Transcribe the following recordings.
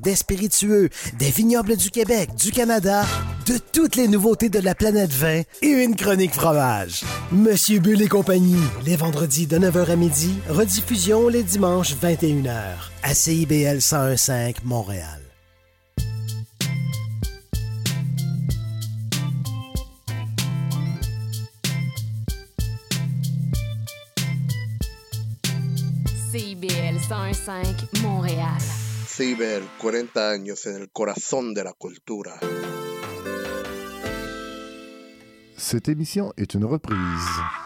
des spiritueux, des vignobles du Québec, du Canada, de toutes les nouveautés de la planète vin et une chronique fromage. Monsieur Bull et compagnie, les vendredis de 9h à midi, rediffusion les dimanches 21h à CIBL 1015 Montréal. CIBL 1015 Montréal. CIBEL, 40 años en el corazón de la cultura. Cette émission est une reprise.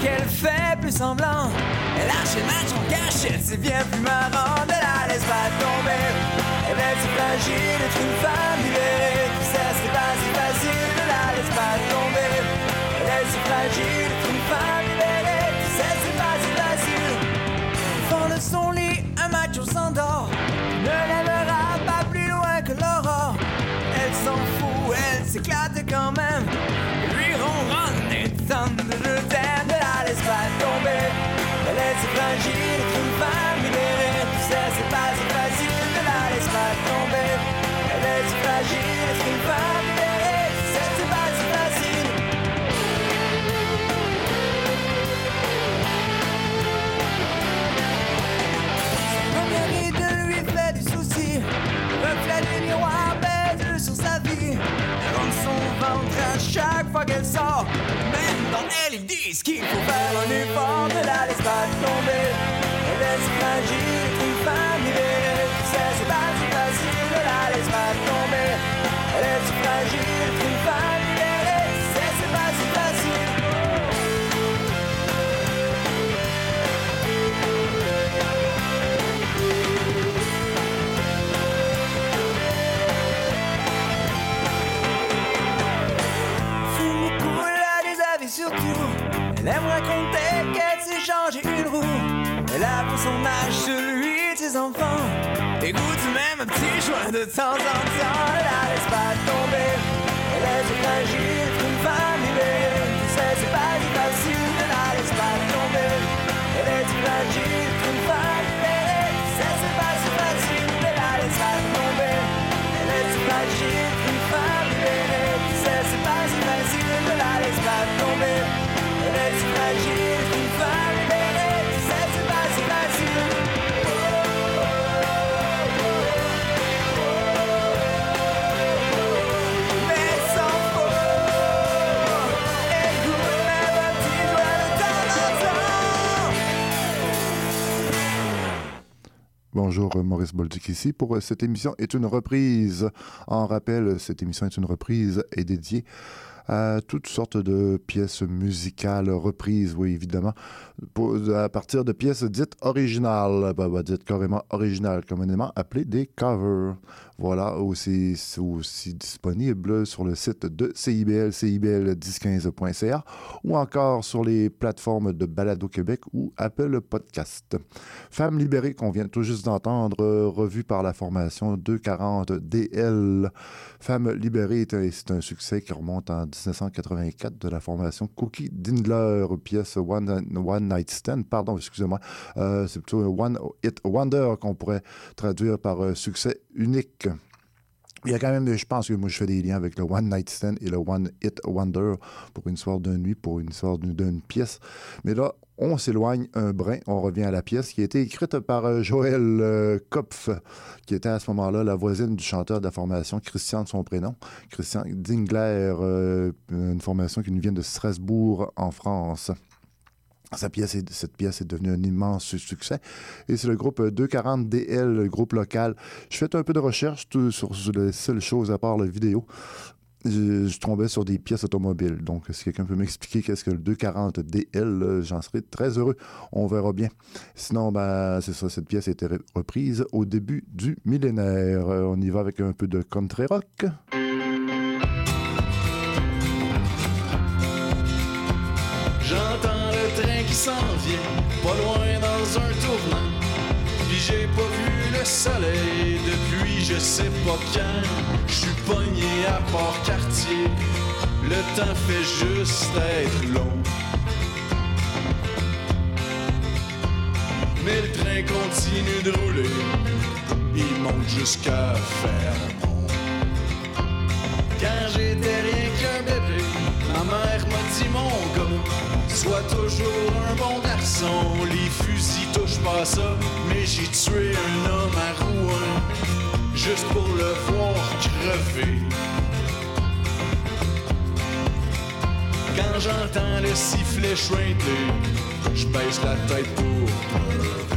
Qu'elle fait plus semblant. Elle a chez match en cachette, c'est bien plus marrant. de la laisse pas tomber. Elle est si fragile, être une femme libérée. Tout ça, c'est pas si facile. Ne la laisse pas tomber. Elle est si fragile, être une femme libérée. Tout ça, c'est pas si facile. Fond de son lit, un macho s'endort. Ne lèvera pas plus loin que l'aurore. Elle s'en fout, elle s'éclate quand même. Thunder de Elle est si fragile, libérée. Tu sais, c'est pas si facile. Son de lui fait du souci. Reflet du miroir baise sur sa vie. Elle rentre son ventre à chaque fois qu'elle sort elle, ils disent qu'il faut faire un effort, ne la laisse pas tomber. Elle est si fragile, une femme Elle aime raconter qu'elle s'est changé une roue. Elle a pour son âge celui de ses enfants. Écoute même un petit joint de temps en temps. La laisse pas tomber. Elle est fragile qu'une femme. Tu sais, c'est pas si facile. La laisse pas tomber. Elle est fragile qu'une femme Bonjour, Maurice Bolduc ici pour cette émission est une reprise. En rappel, cette émission est une reprise et dédiée à toutes sortes de pièces musicales reprises, oui, évidemment, à partir de pièces dites originales, bah, bah, dites carrément originales, communément appelées des covers. Voilà, aussi, c'est aussi disponible sur le site de CIBL, cibl1015.ca ou encore sur les plateformes de Balado Québec ou Apple Podcast. Femme libérée qu'on vient tout juste d'entendre, revue par la formation 240 DL. Femme libérée, c'est un succès qui remonte en 1984 de la formation Cookie Dindler, pièce One, One Night Stand, pardon, excusez-moi, euh, c'est plutôt One Hit Wonder qu'on pourrait traduire par euh, succès unique. Il y a quand même, je pense que moi, je fais des liens avec le One Night Stand et le One Hit Wonder pour une soirée de nuit, pour une soirée d'une pièce. Mais là, on s'éloigne un brin, on revient à la pièce qui a été écrite par euh, Joël euh, Kopf, qui était à ce moment-là la voisine du chanteur de la formation, Christian de son prénom, Christian Dingler, euh, une formation qui nous vient de Strasbourg en France. Cette pièce est devenue un immense succès. Et c'est le groupe 240DL, le groupe local. Je fais un peu de recherche sur les seules choses à part la vidéo. Je, tombais sur des pièces automobiles. Donc, si quelqu'un peut m'expliquer qu'est-ce que le 240DL, j'en serais très heureux. On verra bien. Sinon, ben, c'est ça, cette pièce a été reprise au début du millénaire. Euh, on y va avec un peu de country rock. depuis je sais pas quand. Je suis pogné à Port-Cartier, le temps fait juste être long. Mais le train continue de rouler, il monte jusqu'à Fermont. Quand j'étais rien qu'un bébé, ma mère m'a dit mon gars. Sois toujours un bon garçon, les fusils touchent pas ça, mais j'ai tué un homme à Rouen, juste pour le voir crever. Quand j'entends le sifflet chuinter, je baisse la tête pour.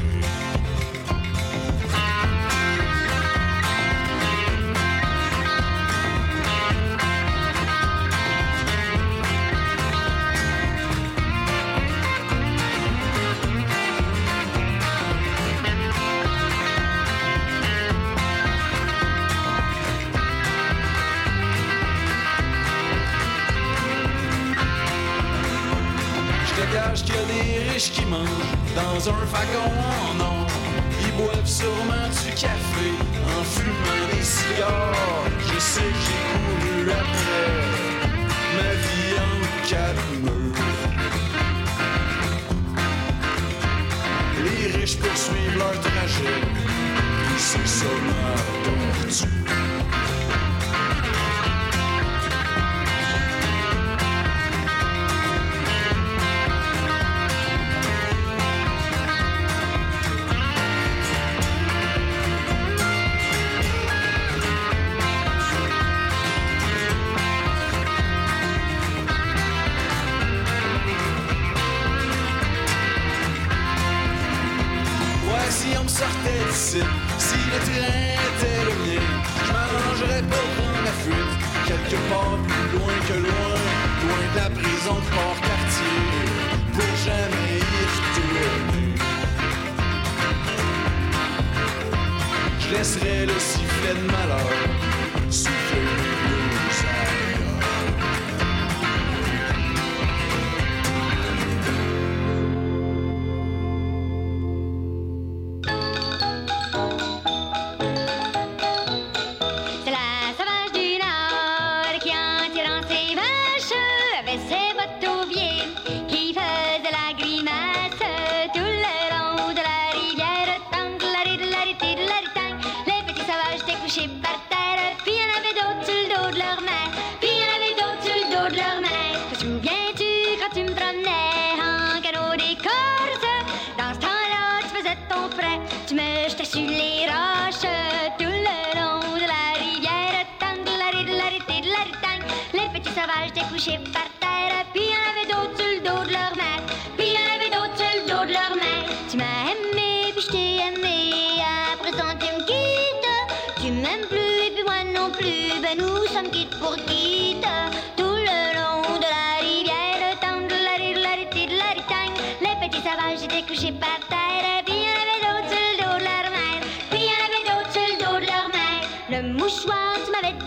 moustache, soir, tu m'avais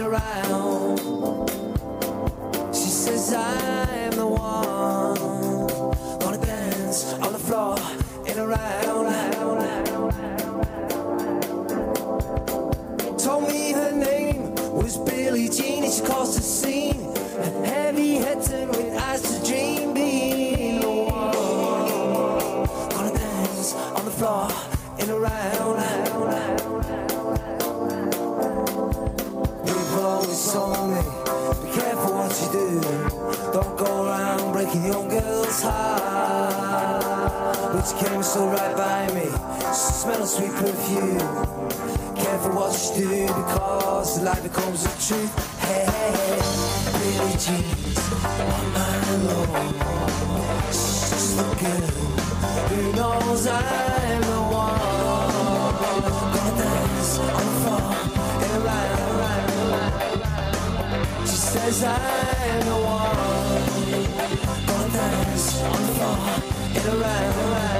around. She says, I'm the one. gonna dance on the floor and around. Told me her name was Billie Jean, and she calls to see. So right by me, smell of sweet perfume. Careful what you do because the light becomes the truth. Hey, hey, hey, Billie Jean's on my lawn. She's the girl who knows I'm the one. Gonna dance on the floor in a round, round, round. She says I'm the one. Gonna dance on the floor in a round,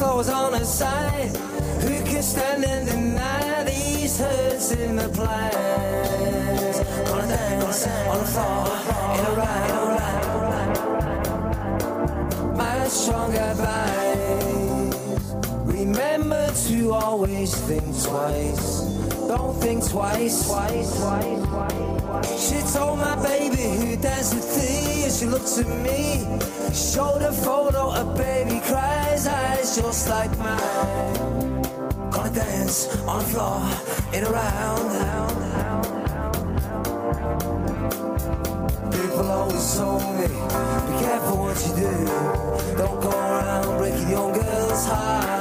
Lord on her side. Who can stand and deny these hurts in the plans? Gonna dance on the floor in a ride, my strong advice. Remember to always think twice. Don't think twice, twice, twice, twice. She told my baby who danced with thee, and she looks at me. Showed a photo, a baby cries, eyes just like mine. Gonna dance on the floor in a round. People always told me, be careful what you do. Don't go around breaking young girls' heart.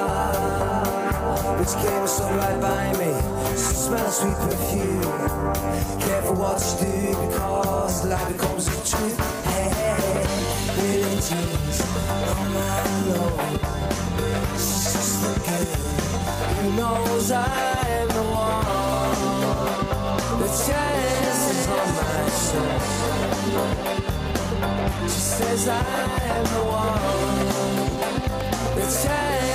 You came so right by me, so smell of sweet perfume. Careful what you do because light becomes the truth. Hey, hey, hey, Billie Jean's on my low. She's just the girl who knows I'm the one. The chance is on my side. She says I'm the one. The chance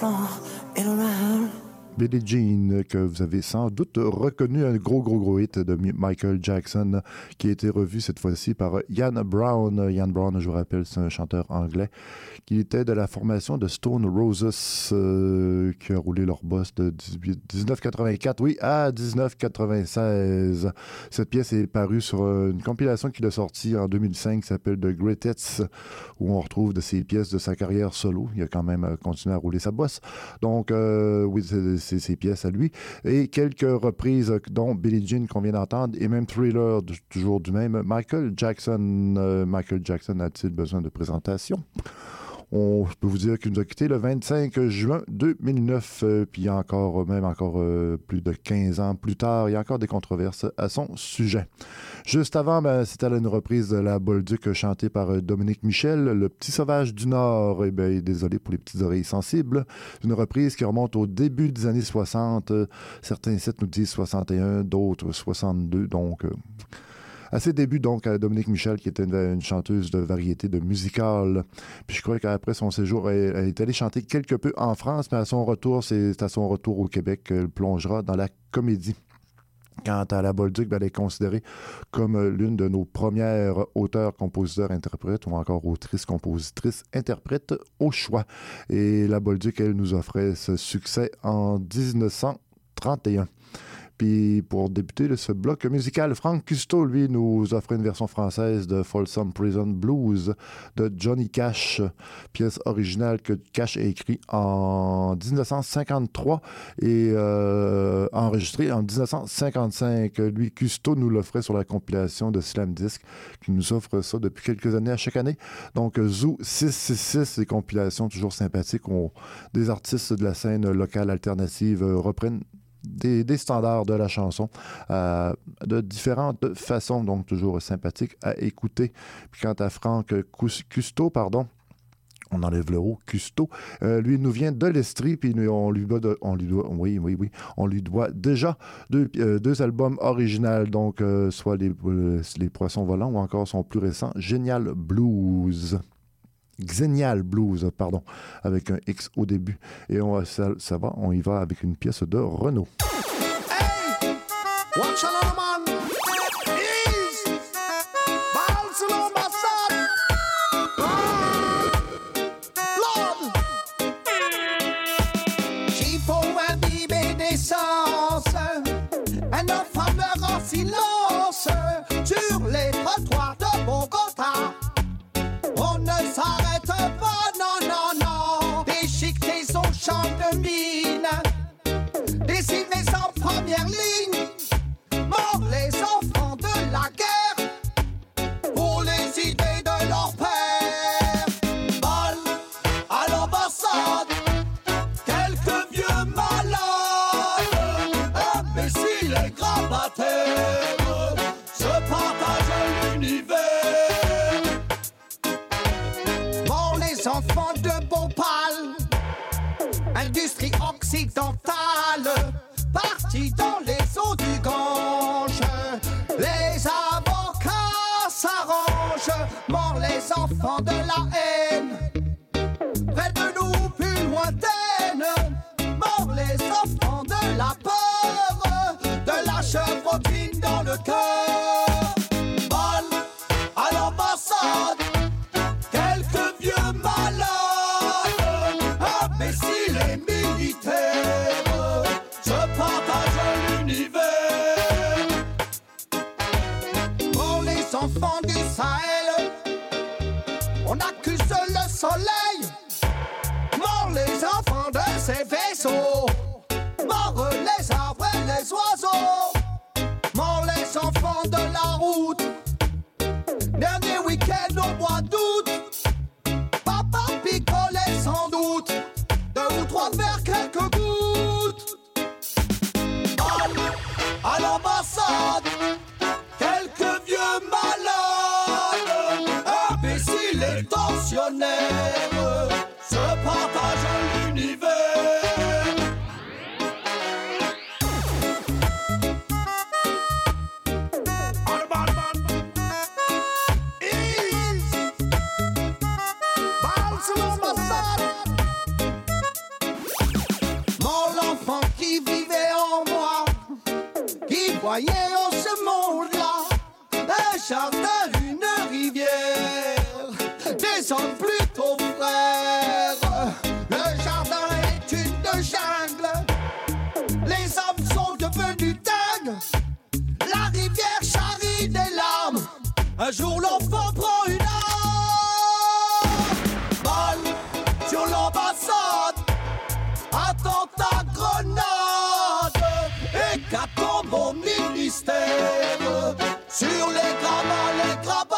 floor in a round. Billie Jean, que vous avez sans doute reconnu un gros, gros, gros hit de Mi- Michael Jackson, qui a été revu cette fois-ci par Ian Brown. Ian Brown, je vous rappelle, c'est un chanteur anglais qui était de la formation de Stone Roses, euh, qui a roulé leur boss de 18 1984, oui, à 1996. Cette pièce est parue sur euh, une compilation qu'il a sortie en 2005 qui s'appelle The Great Hits, où on retrouve de ses pièces de sa carrière solo. Il a quand même euh, continué à rouler sa bosse. Donc, oui, c'est ses pièces à lui. Et quelques reprises, dont Billie Jean qu'on vient d'entendre, et même Thriller, toujours du même. Michael Jackson, euh, Michael Jackson a-t-il besoin de présentation? On je peux vous dire qu'il nous a quitté le 25 juin 2009, euh, puis encore, même encore euh, plus de 15 ans plus tard, il y a encore des controverses à son sujet. Juste avant, ben, c'était une reprise de la Bolduc chantée par euh, Dominique Michel, Le Petit Sauvage du Nord. Eh bien, désolé pour les petites oreilles sensibles. Une reprise qui remonte au début des années 60. Euh, Certains sites nous disent 61, d'autres 62. Donc, euh, à ses débuts, donc, Dominique Michel, qui était une, chanteuse de variété de musical. Puis je crois qu'après son séjour, elle, elle est allée chanter quelque peu en France, mais à son retour, c'est à son retour au Québec qu'elle plongera dans la comédie. Quant à la Bolduc, ben, elle est considérée comme euh, l'une de nos premières auteurs, compositeurs, interprètes ou encore autrices, compositrices, interprètes au choix. Et la Bolduc, elle nous offrait ce succès en 1931. Puis pour débuter de ce bloc musical, Frank Custo, lui, nous offrait une version française de Folsom Prison Blues de Johnny Cash, pièce originale que Cash a écrit en 1953 et euh, enregistrée en 1955. Lui, Custo nous l'offrait sur la compilation de Slam Disc, qui nous offre ça depuis quelques années à chaque année. Donc, Zoo 666, des compilations toujours sympathiques où des artistes de la scène locale alternative euh, reprennent des, standards de la chanson euh, de différentes façons, donc toujours sympathique à écouter. Puis quant à Franck Cus- Custo, pardon, on enlève le haut, Custo. Euh, lui nous vient de l'Estrie, puis on lui doit, on lui doit, oui, oui, oui, on lui doit déjà deux, euh, deux albums originaux, donc soit les, les Poissons volants ou encore son plus récent, Génial Blues. Xenial Blues, pardon, avec un X au début. Et on, va- ça, ça va, on y va avec une pièce de Renault. Watch ces vaisseaux, mort les arbres et les oiseaux, mort les enfants de la route. Des hommes plutôt frères. Le jardin est une jungle, les hommes sont devenus dingues. La rivière charrie des larmes. Un jour l'enfant prend une arme. Balle sur l'ambassade. Attentat grenade. Hécatombe au ministère. Sur les gravats, les grabataires.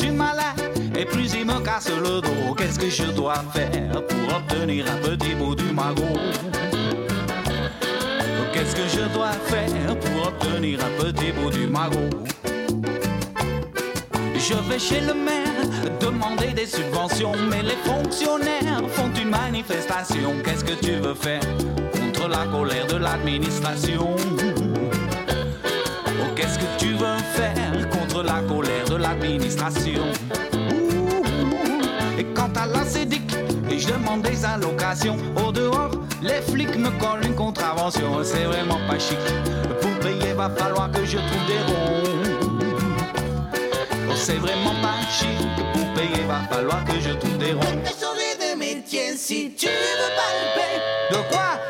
Suis malade et plus il me casse le dos. Qu'est-ce que je dois faire pour obtenir un petit bout du magot? Qu'est-ce que je dois faire pour obtenir un petit bout du magot? Je vais chez le maire demander des subventions, mais les fonctionnaires font une manifestation. Qu'est-ce que tu veux faire contre la colère de l'administration? Oh, qu'est-ce que tu veux faire contre la colère l'administration Et quant à la et je demande des allocations. Au dehors, les flics me collent une contravention. C'est vraiment pas chic. Pour payer, va falloir que je trouve des ronds. Oh, c'est vraiment pas chic. Pour payer, va falloir que je trouve des ronds. Changé de métier si tu veux quoi. T'as qu'à changer de métier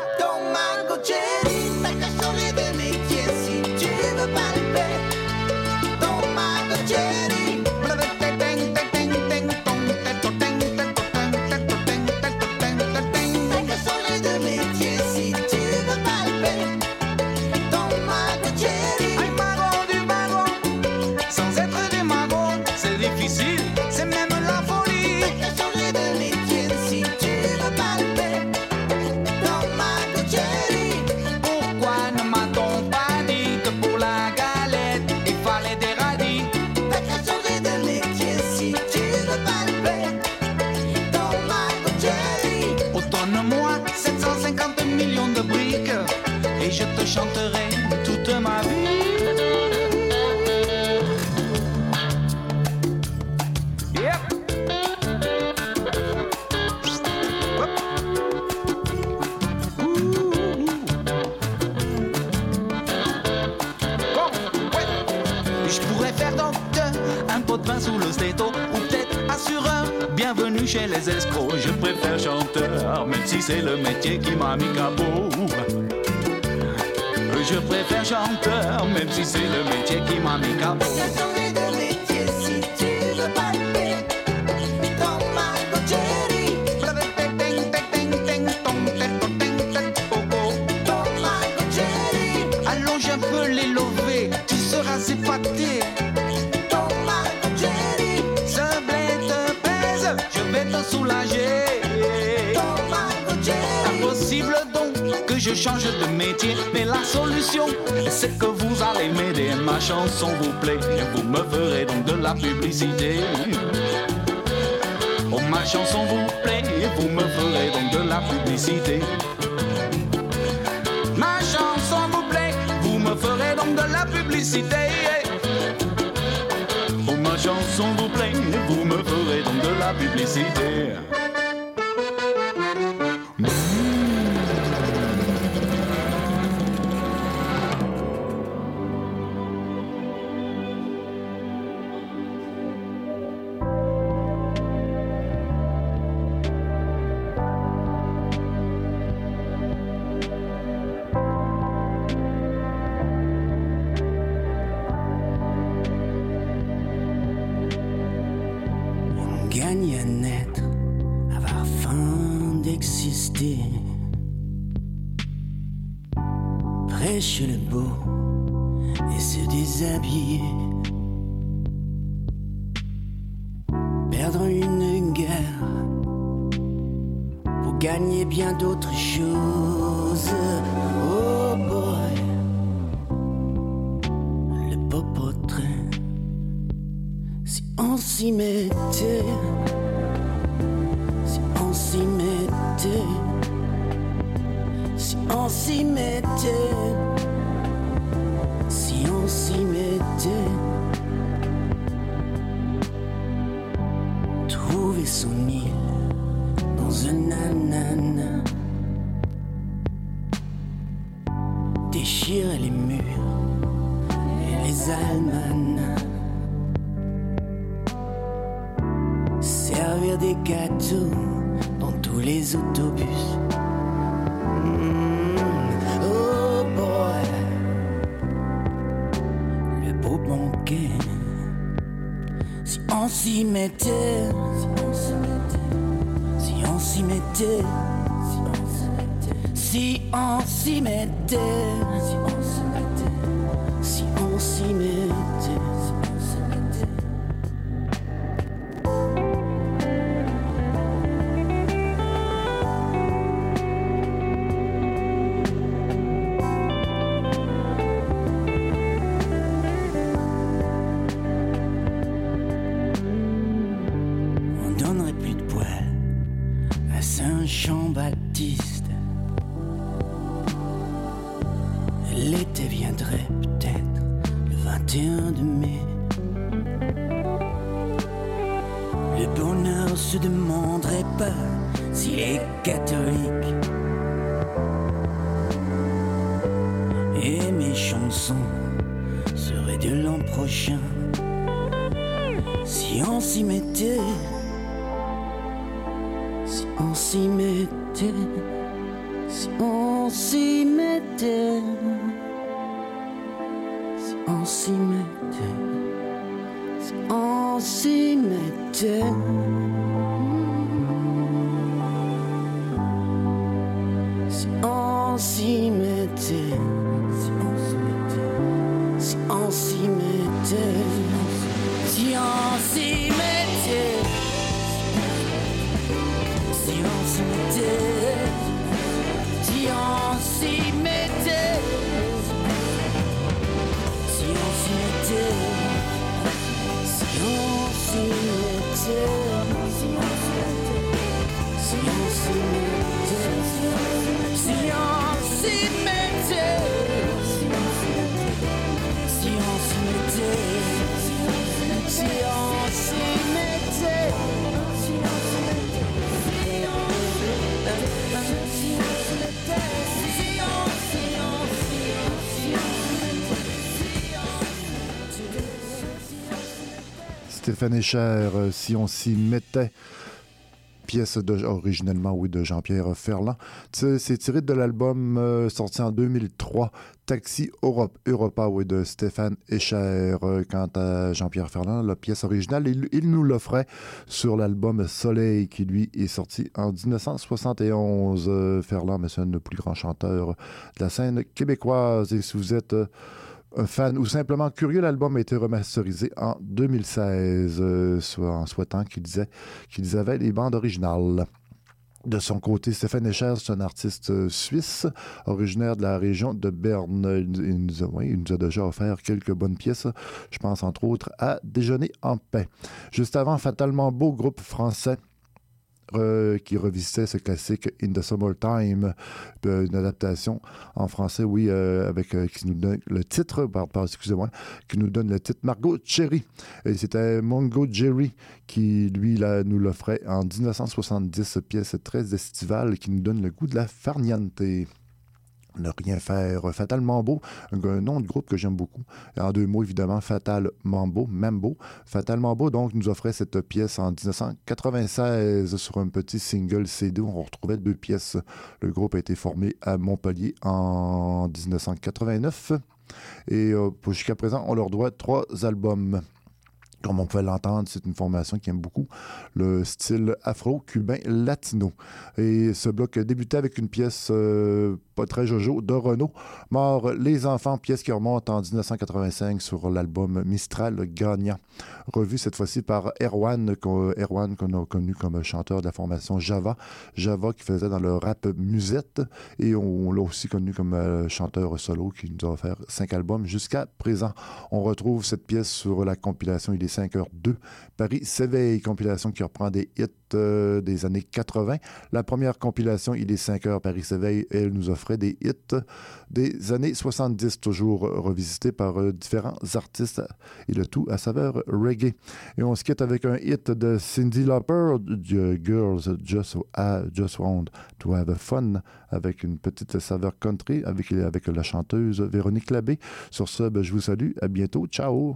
chez les escrocs, je préfère chanteur, même si c'est le métier qui m'a mis capot. Je préfère chanteur, même si c'est le métier qui m'a mis capot. Donc que je change de métier, mais la solution, c'est que vous allez m'aider. Ma chanson vous plaît, vous me ferez donc de la publicité. Oh, ma chanson vous plaît, et vous me ferez donc de la publicité. Ma chanson vous plaît, vous me ferez donc de la publicité. Oh, ma chanson vous plaît, vous me ferez donc de la publicité. Bien d'autres choses. Oh boy, le beau portrait si on s'y mettait, si on s'y mettait, si on s'y mettait, mettait, si on s'y mettait, si on s'y mettait, si on s'y mettait, si on s'y mettait, Si on s'y mettait, si on s'y mettait, si on s'y mettait, si on s'y mettait, si on s'y mettait. Stéphane Echer, euh, si on s'y mettait. pièce de, originellement, oui, de Jean-Pierre Ferland. C'est tiré de l'album euh, sorti en 2003, Taxi Europe, Europa, oui, de Stéphane Escher. Euh, Quant à Jean-Pierre Ferland, la pièce originale, il, nous l'offrait sur l'album Soleil, qui lui est sorti en 1971. Euh, Ferland, mais c'est un des plus grands chanteurs de la scène québécoise. Et si vous êtes fan ou simplement curieux, l'album a été remasterisé en 2016, euh, soit en souhaitant qu'ils qu'ils avaient les bandes originales. De son côté, Stéphane Escher, c'est un artiste euh, suisse, originaire de la région de Berne. Il, nous a, nous a déjà offert quelques bonnes pièces. Je pense entre autres à Déjeuner en paix. Juste avant, Fatalement Beau, groupe français euh, qui revisitait ce classique In the Summertime, euh, une adaptation en français, oui, euh, avec qui nous donne le titre, par, par- excusez-moi, qui nous donne le titre Margot Cherry. C'était Mongo Jerry qui, lui, là, nous l'offrait en 1970, pièce très estivale qui nous donne le goût de la farniente. Ne rien faire. Fatalement Beau, un, nom de groupe que j'aime beaucoup. En deux mots, évidemment, Fatal Mambo, Mambo. Fatal Mambo, donc, nous offrait cette pièce en 1996 sur un petit single CD où on retrouvait deux pièces. Le groupe a été formé à Montpellier en 1989. Et euh, jusqu'à présent, on leur doit trois albums. Comme on pouvait l'entendre, c'est une formation qui aime beaucoup le style afro-cubain latino. Et ce bloc débutait avec une pièce euh, pas très jojo de Renault, Mort les enfants, pièce qui remonte en 1985 sur l'album Mistral Gagnant. Revu cette fois-ci par Erwan, qu'on a connu comme chanteur de la formation Java. Java qui faisait dans le rap musette. Et on l'a aussi connu comme euh, chanteur solo qui nous a offert cinq albums jusqu'à présent. On retrouve cette pièce sur la compilation Il est 5h02. Paris s'éveille, compilation qui reprend des hits euh, des années 80. La première compilation, Il est 5 heures, Paris s'éveille, elle nous offrait des hits des années 70, toujours revisités par euh, différents artistes et le tout à saveur reggae. Et on se quitte avec un hit de Cindy Lauper, Girls Just, Just Want to Have Fun, avec une petite saveur country avec, avec la chanteuse Véronique Labbé. Sur ce, ben, je vous salue. À bientôt. Ciao!